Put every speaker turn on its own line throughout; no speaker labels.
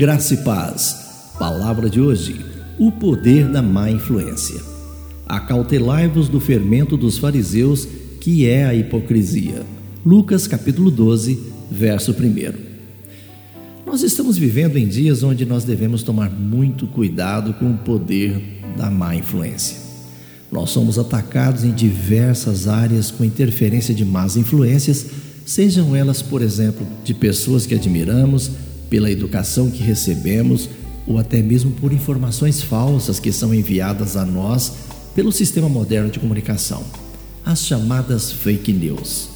Graça e paz. Palavra de hoje: o poder da má influência. Acautelai-vos do fermento dos fariseus, que é a hipocrisia. Lucas capítulo 12, verso 1. Nós estamos vivendo em dias onde nós devemos tomar muito cuidado com o poder da má influência. Nós somos atacados em diversas áreas com interferência de más influências, sejam elas, por exemplo, de pessoas que admiramos, pela educação que recebemos ou até mesmo por informações falsas que são enviadas a nós pelo sistema moderno de comunicação, as chamadas fake news.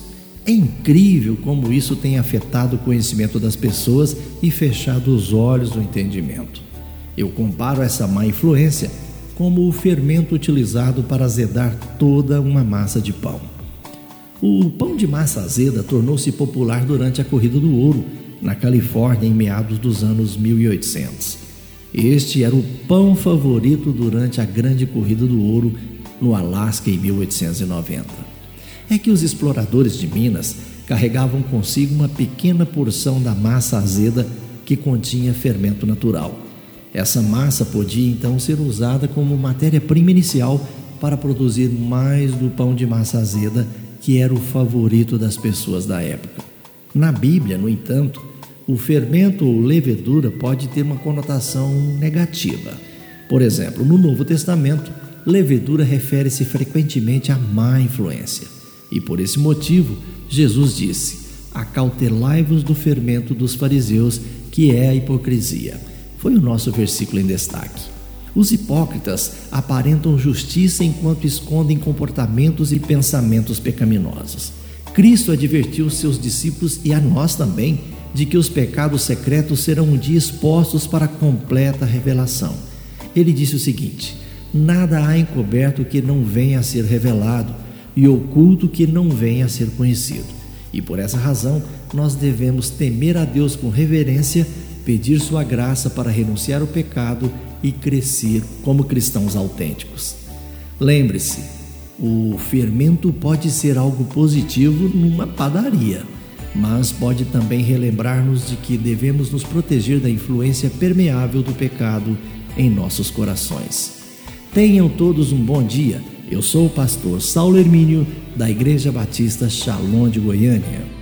É incrível como isso tem afetado o conhecimento das pessoas e fechado os olhos do entendimento. Eu comparo essa má influência como o fermento utilizado para azedar toda uma massa de pão. O pão de massa azeda tornou-se popular durante a corrida do ouro na Califórnia em meados dos anos 1800. Este era o pão favorito durante a grande corrida do ouro no Alasca em 1890. É que os exploradores de Minas carregavam consigo uma pequena porção da massa azeda que continha fermento natural. Essa massa podia então ser usada como matéria-prima inicial para produzir mais do pão de massa azeda, que era o favorito das pessoas da época. Na Bíblia, no entanto, o fermento ou levedura pode ter uma conotação negativa. Por exemplo, no Novo Testamento, levedura refere-se frequentemente à má influência. E por esse motivo, Jesus disse: Acautelai-vos do fermento dos fariseus, que é a hipocrisia. Foi o nosso versículo em destaque. Os hipócritas aparentam justiça enquanto escondem comportamentos e pensamentos pecaminosos. Cristo advertiu seus discípulos e a nós também de que os pecados secretos serão um dia expostos para completa revelação. Ele disse o seguinte: Nada há encoberto que não venha a ser revelado, e oculto que não venha a ser conhecido. E por essa razão, nós devemos temer a Deus com reverência, pedir sua graça para renunciar ao pecado e crescer como cristãos autênticos. Lembre-se, o fermento pode ser algo positivo numa padaria mas pode também relembrar-nos de que devemos nos proteger da influência permeável do pecado em nossos corações. Tenham todos um bom dia. Eu sou o pastor Saulo Hermínio, da Igreja Batista Shalom de Goiânia.